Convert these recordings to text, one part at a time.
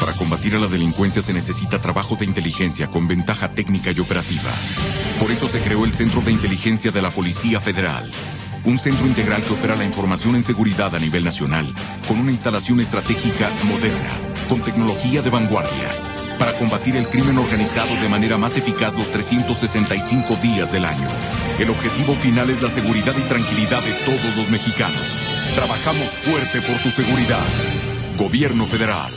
Para combatir a la delincuencia se necesita trabajo de inteligencia con ventaja técnica y operativa. Por eso se creó el Centro de Inteligencia de la Policía Federal. Un centro integral que opera la información en seguridad a nivel nacional, con una instalación estratégica moderna, con tecnología de vanguardia para combatir el crimen organizado de manera más eficaz los 365 días del año. El objetivo final es la seguridad y tranquilidad de todos los mexicanos. Trabajamos fuerte por tu seguridad. Gobierno Federal.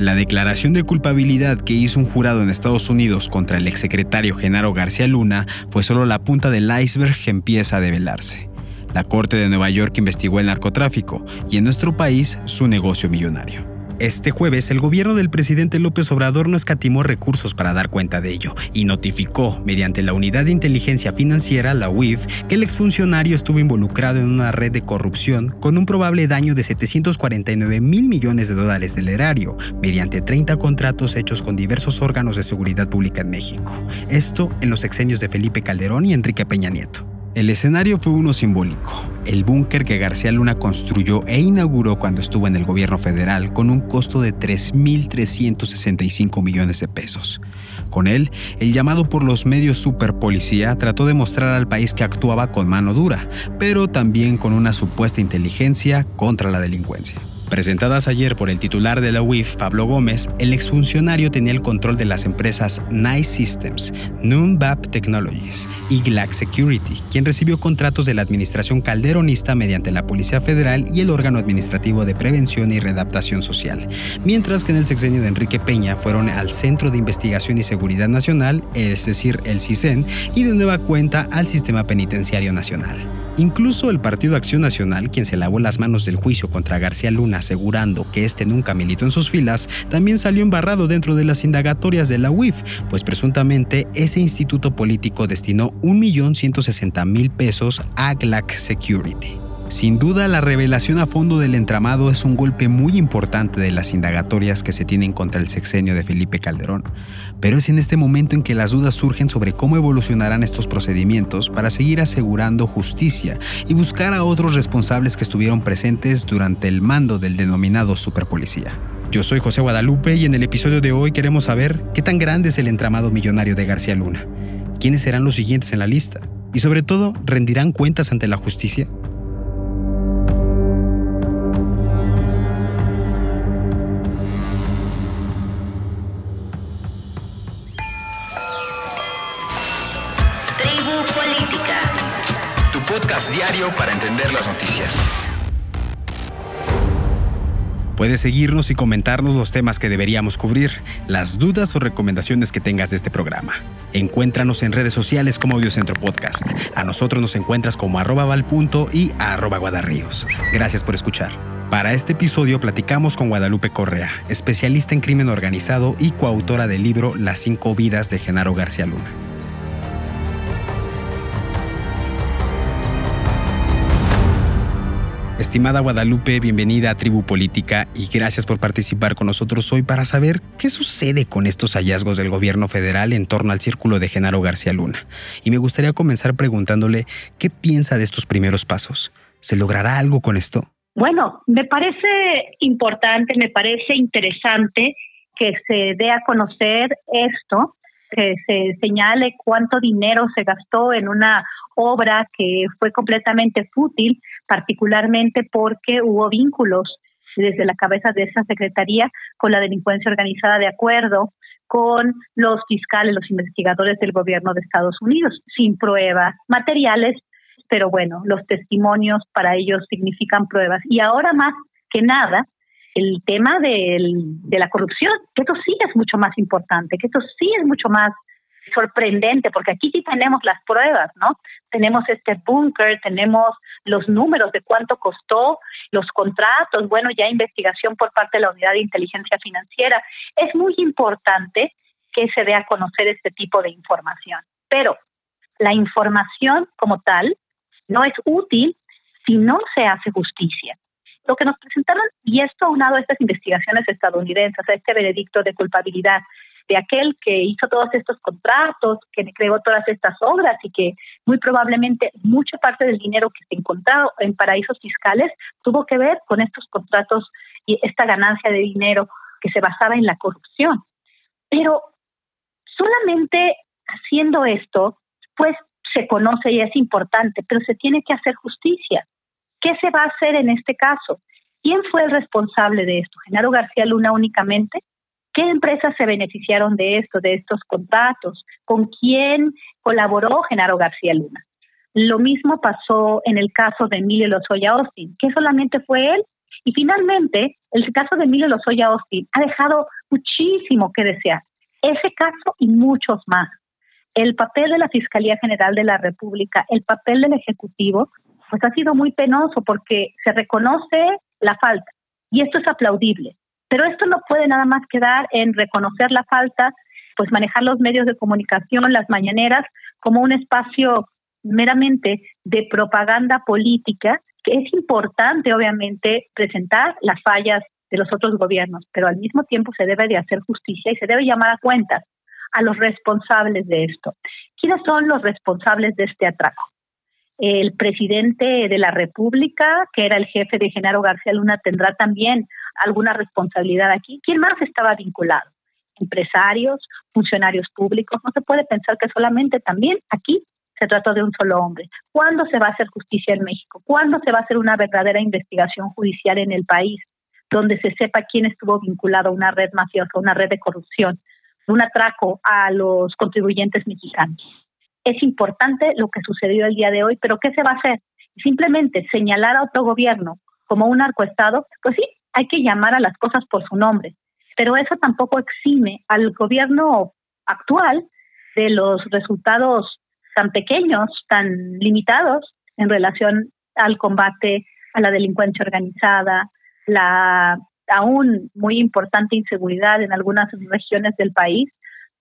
La declaración de culpabilidad que hizo un jurado en Estados Unidos contra el exsecretario Genaro García Luna fue solo la punta del iceberg que empieza a develarse. La Corte de Nueva York investigó el narcotráfico y en nuestro país su negocio millonario. Este jueves, el gobierno del presidente López Obrador no escatimó recursos para dar cuenta de ello y notificó, mediante la Unidad de Inteligencia Financiera, la UIF, que el exfuncionario estuvo involucrado en una red de corrupción con un probable daño de 749 mil millones de dólares del erario, mediante 30 contratos hechos con diversos órganos de seguridad pública en México. Esto en los exenios de Felipe Calderón y Enrique Peña Nieto. El escenario fue uno simbólico, el búnker que García Luna construyó e inauguró cuando estuvo en el gobierno federal con un costo de 3.365 millones de pesos. Con él, el llamado por los medios superpolicía trató de mostrar al país que actuaba con mano dura, pero también con una supuesta inteligencia contra la delincuencia. Presentadas ayer por el titular de la UIF, Pablo Gómez, el exfuncionario tenía el control de las empresas Nice Systems, Noonbap Technologies y Glack Security, quien recibió contratos de la administración calderonista mediante la Policía Federal y el órgano administrativo de prevención y readaptación social, mientras que en el sexenio de Enrique Peña fueron al Centro de Investigación y Seguridad Nacional, es decir, el CISEN, y de nueva cuenta al Sistema Penitenciario Nacional. Incluso el Partido Acción Nacional, quien se lavó las manos del juicio contra García Luna asegurando que este nunca militó en sus filas, también salió embarrado dentro de las indagatorias de la UIF, pues presuntamente ese instituto político destinó 1.160.000 pesos a Glack Security. Sin duda, la revelación a fondo del entramado es un golpe muy importante de las indagatorias que se tienen contra el sexenio de Felipe Calderón. Pero es en este momento en que las dudas surgen sobre cómo evolucionarán estos procedimientos para seguir asegurando justicia y buscar a otros responsables que estuvieron presentes durante el mando del denominado superpolicía. Yo soy José Guadalupe y en el episodio de hoy queremos saber qué tan grande es el entramado millonario de García Luna, quiénes serán los siguientes en la lista y sobre todo, ¿rendirán cuentas ante la justicia? Diario para entender las noticias. Puedes seguirnos y comentarnos los temas que deberíamos cubrir, las dudas o recomendaciones que tengas de este programa. Encuéntranos en redes sociales como Audiocentro Podcast. A nosotros nos encuentras como arroba valpunto y arroba guadarríos. Gracias por escuchar. Para este episodio platicamos con Guadalupe Correa, especialista en crimen organizado y coautora del libro Las cinco vidas de Genaro García Luna. Estimada Guadalupe, bienvenida a Tribu Política y gracias por participar con nosotros hoy para saber qué sucede con estos hallazgos del gobierno federal en torno al círculo de Genaro García Luna. Y me gustaría comenzar preguntándole qué piensa de estos primeros pasos. ¿Se logrará algo con esto? Bueno, me parece importante, me parece interesante que se dé a conocer esto, que se señale cuánto dinero se gastó en una obra que fue completamente fútil, particularmente porque hubo vínculos desde la cabeza de esa secretaría con la delincuencia organizada de acuerdo con los fiscales, los investigadores del gobierno de Estados Unidos, sin pruebas materiales, pero bueno, los testimonios para ellos significan pruebas. Y ahora más que nada, el tema de la corrupción, que esto sí es mucho más importante, que esto sí es mucho más sorprendente, porque aquí sí tenemos las pruebas, ¿no? Tenemos este búnker, tenemos los números de cuánto costó, los contratos, bueno, ya investigación por parte de la Unidad de Inteligencia Financiera. Es muy importante que se dé a conocer este tipo de información, pero la información como tal no es útil si no se hace justicia. Lo que nos presentaron, y esto aunado a estas investigaciones estadounidenses, a este veredicto de culpabilidad de aquel que hizo todos estos contratos, que creó todas estas obras y que muy probablemente mucha parte del dinero que se encontró en paraísos fiscales tuvo que ver con estos contratos y esta ganancia de dinero que se basaba en la corrupción. Pero solamente haciendo esto, pues se conoce y es importante, pero se tiene que hacer justicia. ¿Qué se va a hacer en este caso? ¿Quién fue el responsable de esto? ¿Genaro García Luna únicamente? ¿Qué empresas se beneficiaron de esto, de estos contratos? ¿Con quién colaboró Genaro García Luna? Lo mismo pasó en el caso de Emilio Lozoya Austin, que solamente fue él. Y finalmente, el caso de Emilio Lozoya Austin ha dejado muchísimo que desear. Ese caso y muchos más. El papel de la Fiscalía General de la República, el papel del Ejecutivo, pues ha sido muy penoso porque se reconoce la falta y esto es aplaudible. Pero esto no puede nada más quedar en reconocer la falta, pues manejar los medios de comunicación, las mañaneras, como un espacio meramente de propaganda política, que es importante, obviamente, presentar las fallas de los otros gobiernos, pero al mismo tiempo se debe de hacer justicia y se debe llamar a cuentas a los responsables de esto. ¿Quiénes son los responsables de este atraco? El presidente de la República, que era el jefe de Genaro García Luna, tendrá también alguna responsabilidad aquí. ¿Quién más estaba vinculado? Empresarios, funcionarios públicos. No se puede pensar que solamente también aquí se trató de un solo hombre. ¿Cuándo se va a hacer justicia en México? ¿Cuándo se va a hacer una verdadera investigación judicial en el país donde se sepa quién estuvo vinculado a una red mafiosa, una red de corrupción, un atraco a los contribuyentes mexicanos? es importante lo que sucedió el día de hoy, pero ¿qué se va a hacer? Simplemente señalar a otro gobierno como un narcoestado, pues sí, hay que llamar a las cosas por su nombre, pero eso tampoco exime al gobierno actual de los resultados tan pequeños, tan limitados en relación al combate a la delincuencia organizada, la aún muy importante inseguridad en algunas regiones del país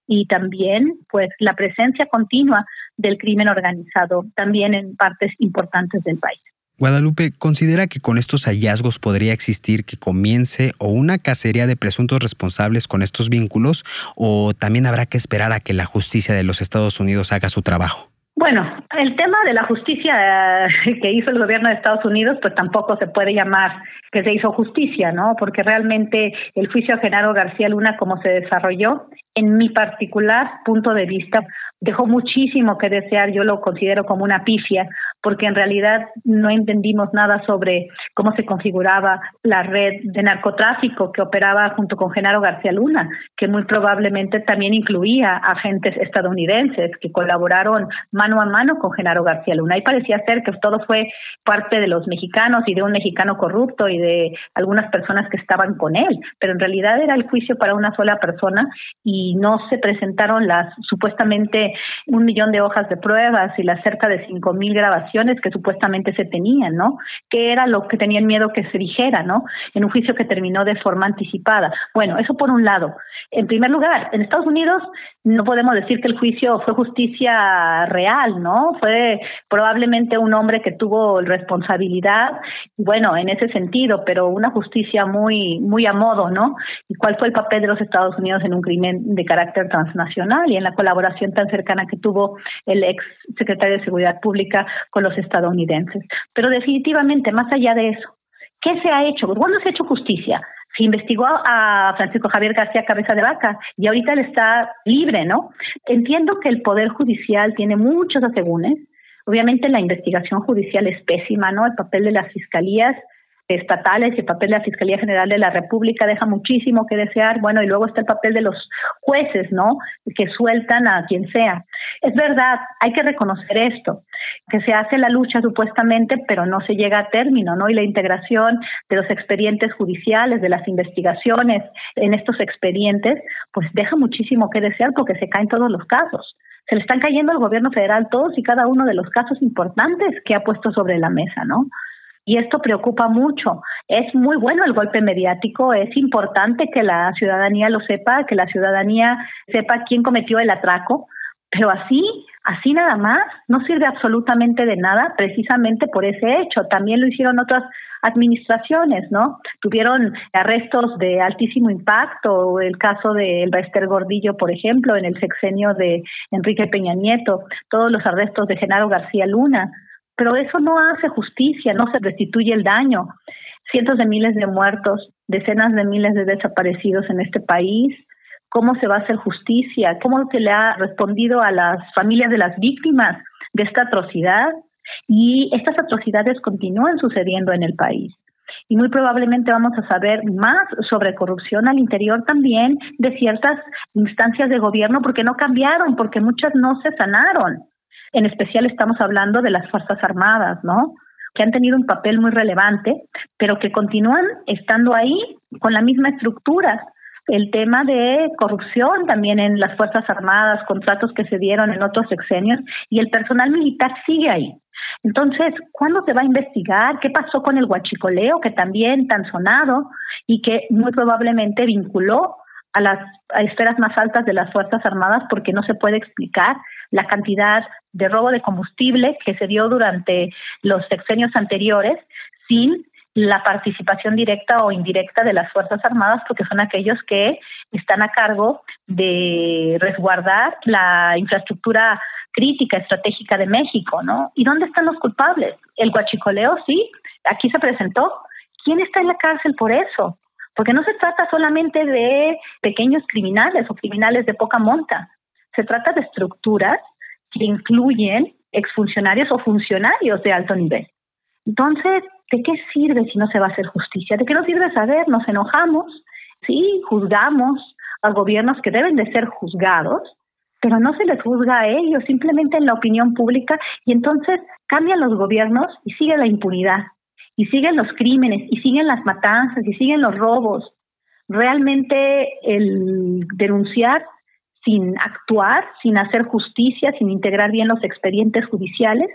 y también pues la presencia continua del crimen organizado también en partes importantes del país. Guadalupe considera que con estos hallazgos podría existir que comience o una cacería de presuntos responsables con estos vínculos o también habrá que esperar a que la justicia de los Estados Unidos haga su trabajo. Bueno, el tema de la justicia eh, que hizo el gobierno de Estados Unidos, pues tampoco se puede llamar que se hizo justicia, ¿no? Porque realmente el juicio a Genaro García Luna, como se desarrolló, en mi particular punto de vista, dejó muchísimo que desear, yo lo considero como una pifia, porque en realidad no entendimos nada sobre cómo se configuraba la red de narcotráfico que operaba junto con Genaro García Luna, que muy probablemente también incluía agentes estadounidenses que colaboraron mano a mano con Genaro García Luna. Y parecía ser que todo fue parte de los mexicanos y de un mexicano corrupto y de algunas personas que estaban con él, pero en realidad era el juicio para una sola persona y no se presentaron las supuestamente un millón de hojas de pruebas y las cerca de cinco mil grabaciones que supuestamente se tenían, ¿no? Que era lo que tenían miedo que se dijera, ¿no? En un juicio que terminó de forma anticipada. Bueno, eso por un lado. En primer lugar, en Estados Unidos no podemos decir que el juicio fue justicia real, ¿no? Fue probablemente un hombre que tuvo responsabilidad, bueno, en ese sentido, pero una justicia muy, muy a modo, ¿no? ¿Y cuál fue el papel de los Estados Unidos en un crimen de carácter transnacional y en la colaboración tan cercana que tuvo el ex secretario de Seguridad Pública con los estadounidenses? Pero definitivamente, más allá de eso, ¿qué se ha hecho? ¿Cuándo se ha hecho justicia? se investigó a Francisco Javier García Cabeza de Vaca y ahorita él está libre, ¿no? Entiendo que el Poder Judicial tiene muchos asegúnes, Obviamente la investigación judicial es pésima, ¿no? El papel de las fiscalías estatales y el papel de la Fiscalía General de la República deja muchísimo que desear. Bueno, y luego está el papel de los jueces, ¿no? Que sueltan a quien sea. Es verdad, hay que reconocer esto, que se hace la lucha supuestamente, pero no se llega a término, ¿no? Y la integración de los expedientes judiciales, de las investigaciones en estos expedientes, pues deja muchísimo que desear porque se caen todos los casos. Se le están cayendo al gobierno federal todos y cada uno de los casos importantes que ha puesto sobre la mesa, ¿no? Y esto preocupa mucho. Es muy bueno el golpe mediático, es importante que la ciudadanía lo sepa, que la ciudadanía sepa quién cometió el atraco, pero así, así nada más, no sirve absolutamente de nada precisamente por ese hecho. También lo hicieron otras administraciones, ¿no? Tuvieron arrestos de altísimo impacto, el caso de Elbester Gordillo, por ejemplo, en el sexenio de Enrique Peña Nieto, todos los arrestos de Genaro García Luna pero eso no hace justicia, no se restituye el daño. Cientos de miles de muertos, decenas de miles de desaparecidos en este país. ¿Cómo se va a hacer justicia? ¿Cómo se le ha respondido a las familias de las víctimas de esta atrocidad? Y estas atrocidades continúan sucediendo en el país y muy probablemente vamos a saber más sobre corrupción al interior también de ciertas instancias de gobierno porque no cambiaron, porque muchas no se sanaron. En especial estamos hablando de las Fuerzas Armadas, ¿no? que han tenido un papel muy relevante, pero que continúan estando ahí con la misma estructura. El tema de corrupción también en las Fuerzas Armadas, contratos que se dieron en otros sexenios, y el personal militar sigue ahí. Entonces, ¿cuándo se va a investigar? ¿Qué pasó con el huachicoleo, que también tan sonado y que muy probablemente vinculó a las esferas más altas de las Fuerzas Armadas porque no se puede explicar la cantidad de robo de combustible que se dio durante los sexenios anteriores sin la participación directa o indirecta de las Fuerzas Armadas, porque son aquellos que están a cargo de resguardar la infraestructura crítica, estratégica de México, ¿no? ¿Y dónde están los culpables? El guachicoleo, sí, aquí se presentó. ¿Quién está en la cárcel por eso? Porque no se trata solamente de pequeños criminales o criminales de poca monta, se trata de estructuras que incluyen exfuncionarios o funcionarios de alto nivel. Entonces, ¿de qué sirve si no se va a hacer justicia? ¿De qué nos sirve saber? Nos enojamos, sí, juzgamos a gobiernos que deben de ser juzgados, pero no se les juzga a ellos, simplemente en la opinión pública, y entonces cambian los gobiernos y sigue la impunidad, y siguen los crímenes, y siguen las matanzas, y siguen los robos. Realmente el denunciar sin actuar, sin hacer justicia, sin integrar bien los expedientes judiciales,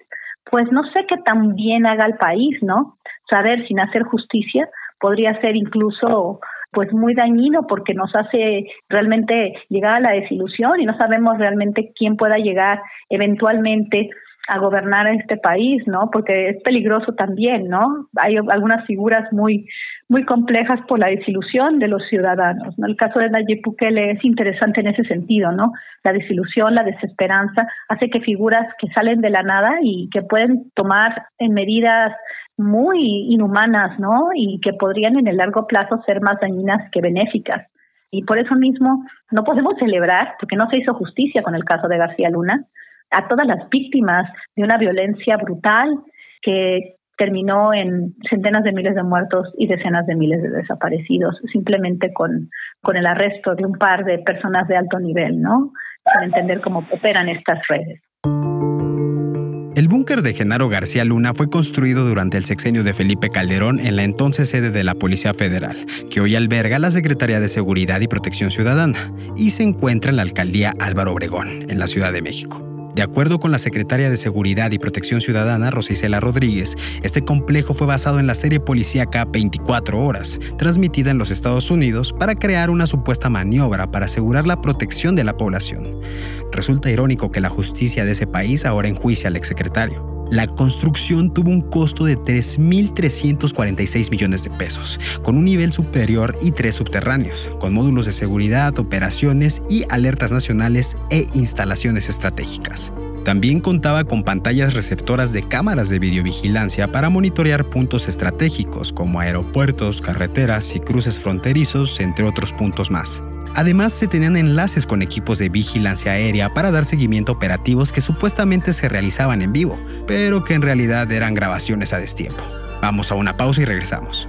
pues no sé qué tan bien haga el país, ¿no? Saber sin hacer justicia podría ser incluso pues muy dañino porque nos hace realmente llegar a la desilusión y no sabemos realmente quién pueda llegar eventualmente a gobernar este país, ¿no? Porque es peligroso también, ¿no? Hay algunas figuras muy muy complejas por la desilusión de los ciudadanos. ¿no? El caso de Nayib Bukele es interesante en ese sentido, ¿no? La desilusión, la desesperanza hace que figuras que salen de la nada y que pueden tomar en medidas muy inhumanas, ¿no? Y que podrían en el largo plazo ser más dañinas que benéficas. Y por eso mismo no podemos celebrar, porque no se hizo justicia con el caso de García Luna, a todas las víctimas de una violencia brutal que terminó en centenas de miles de muertos y decenas de miles de desaparecidos, simplemente con, con el arresto de un par de personas de alto nivel, ¿no? Para entender cómo operan estas redes. El búnker de Genaro García Luna fue construido durante el sexenio de Felipe Calderón en la entonces sede de la Policía Federal, que hoy alberga la Secretaría de Seguridad y Protección Ciudadana, y se encuentra en la alcaldía Álvaro Obregón, en la Ciudad de México. De acuerdo con la secretaria de Seguridad y Protección Ciudadana, Rosicela Rodríguez, este complejo fue basado en la serie policíaca 24 horas, transmitida en los Estados Unidos para crear una supuesta maniobra para asegurar la protección de la población. Resulta irónico que la justicia de ese país ahora enjuicia al exsecretario. La construcción tuvo un costo de 3.346 millones de pesos, con un nivel superior y tres subterráneos, con módulos de seguridad, operaciones y alertas nacionales e instalaciones estratégicas. También contaba con pantallas receptoras de cámaras de videovigilancia para monitorear puntos estratégicos como aeropuertos, carreteras y cruces fronterizos, entre otros puntos más. Además, se tenían enlaces con equipos de vigilancia aérea para dar seguimiento a operativos que supuestamente se realizaban en vivo, pero que en realidad eran grabaciones a destiempo. Vamos a una pausa y regresamos.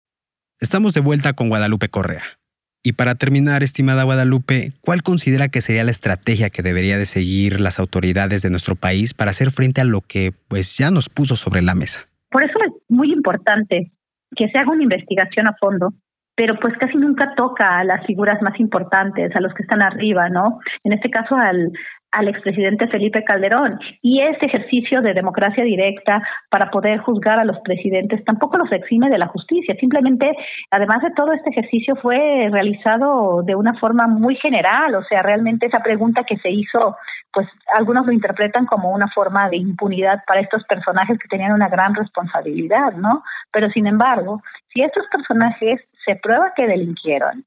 Estamos de vuelta con Guadalupe Correa. Y para terminar, estimada Guadalupe, ¿cuál considera que sería la estrategia que debería de seguir las autoridades de nuestro país para hacer frente a lo que pues ya nos puso sobre la mesa? Por eso es muy importante que se haga una investigación a fondo, pero pues casi nunca toca a las figuras más importantes, a los que están arriba, ¿no? En este caso al, al expresidente Felipe Calderón. Y ese ejercicio de democracia directa para poder juzgar a los presidentes tampoco los exime de la justicia. Simplemente, además de todo, este ejercicio fue realizado de una forma muy general. O sea, realmente esa pregunta que se hizo, pues algunos lo interpretan como una forma de impunidad para estos personajes que tenían una gran responsabilidad, ¿no? Pero sin embargo, si estos personajes se prueba que delinquieron,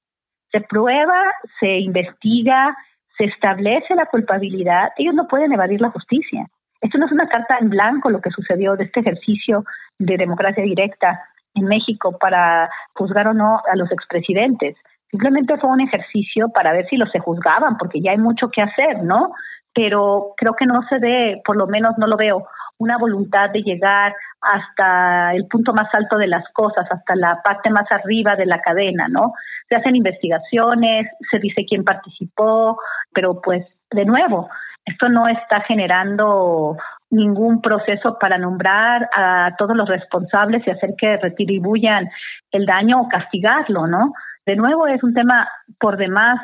se prueba, se investiga, se establece la culpabilidad, ellos no pueden evadir la justicia. Esto no es una carta en blanco lo que sucedió de este ejercicio de democracia directa en México para juzgar o no a los expresidentes. Simplemente fue un ejercicio para ver si los se juzgaban, porque ya hay mucho que hacer, ¿no? Pero creo que no se ve, por lo menos no lo veo, una voluntad de llegar hasta el punto más alto de las cosas, hasta la parte más arriba de la cadena, ¿no? Se hacen investigaciones, se dice quién participó, pero pues de nuevo, esto no está generando ningún proceso para nombrar a todos los responsables y hacer que retribuyan el daño o castigarlo, ¿no? De nuevo es un tema por demás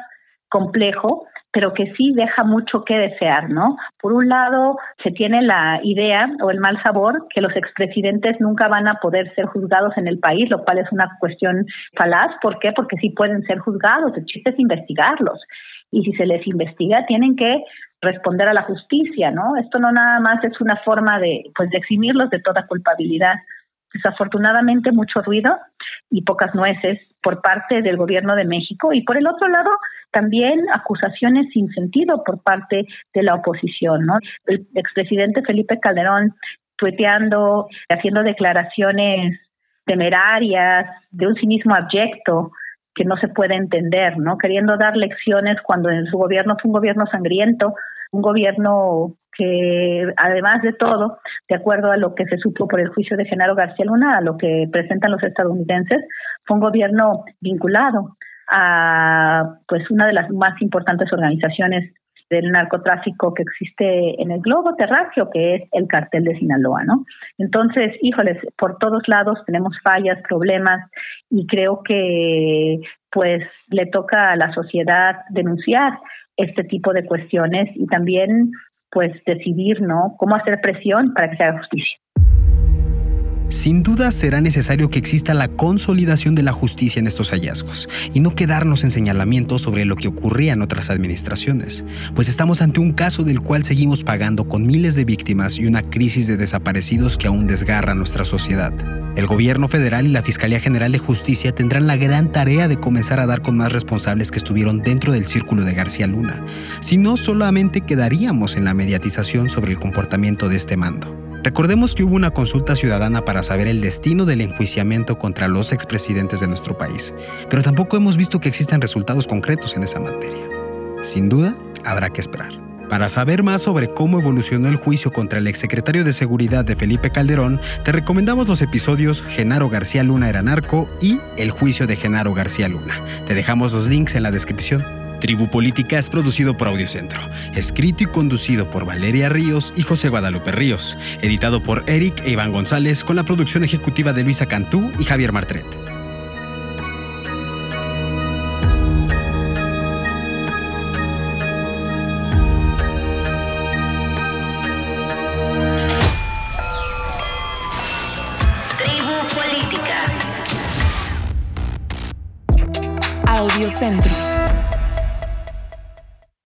complejo pero que sí deja mucho que desear, ¿no? Por un lado, se tiene la idea o el mal sabor que los expresidentes nunca van a poder ser juzgados en el país, lo cual es una cuestión falaz. ¿Por qué? Porque sí pueden ser juzgados, el chiste es investigarlos. Y si se les investiga, tienen que responder a la justicia, ¿no? Esto no nada más es una forma de, pues, de eximirlos de toda culpabilidad. Desafortunadamente, mucho ruido y pocas nueces por parte del gobierno de México y por el otro lado también acusaciones sin sentido por parte de la oposición, ¿no? El expresidente Felipe Calderón tuiteando, haciendo declaraciones temerarias, de un cinismo abyecto que no se puede entender, ¿no? Queriendo dar lecciones cuando en su gobierno fue un gobierno sangriento, un gobierno que además de todo, de acuerdo a lo que se supo por el juicio de Genaro García Luna, a lo que presentan los estadounidenses, fue un gobierno vinculado a pues una de las más importantes organizaciones del narcotráfico que existe en el globo terráqueo, que es el cartel de Sinaloa, ¿no? Entonces, híjoles, por todos lados tenemos fallas, problemas, y creo que pues le toca a la sociedad denunciar este tipo de cuestiones y también pues decidir, ¿no? Cómo hacer presión para que se haga justicia. Sin duda será necesario que exista la consolidación de la justicia en estos hallazgos y no quedarnos en señalamientos sobre lo que ocurría en otras administraciones, pues estamos ante un caso del cual seguimos pagando con miles de víctimas y una crisis de desaparecidos que aún desgarra nuestra sociedad. El gobierno federal y la Fiscalía General de Justicia tendrán la gran tarea de comenzar a dar con más responsables que estuvieron dentro del círculo de García Luna, si no solamente quedaríamos en la mediatización sobre el comportamiento de este mando. Recordemos que hubo una consulta ciudadana para saber el destino del enjuiciamiento contra los expresidentes de nuestro país, pero tampoco hemos visto que existan resultados concretos en esa materia. Sin duda, habrá que esperar. Para saber más sobre cómo evolucionó el juicio contra el exsecretario de Seguridad de Felipe Calderón, te recomendamos los episodios Genaro García Luna era narco y El juicio de Genaro García Luna. Te dejamos los links en la descripción. Tribu Política es producido por Audiocentro, escrito y conducido por Valeria Ríos y José Guadalupe Ríos, editado por Eric e Iván González con la producción ejecutiva de Luisa Cantú y Javier Martret.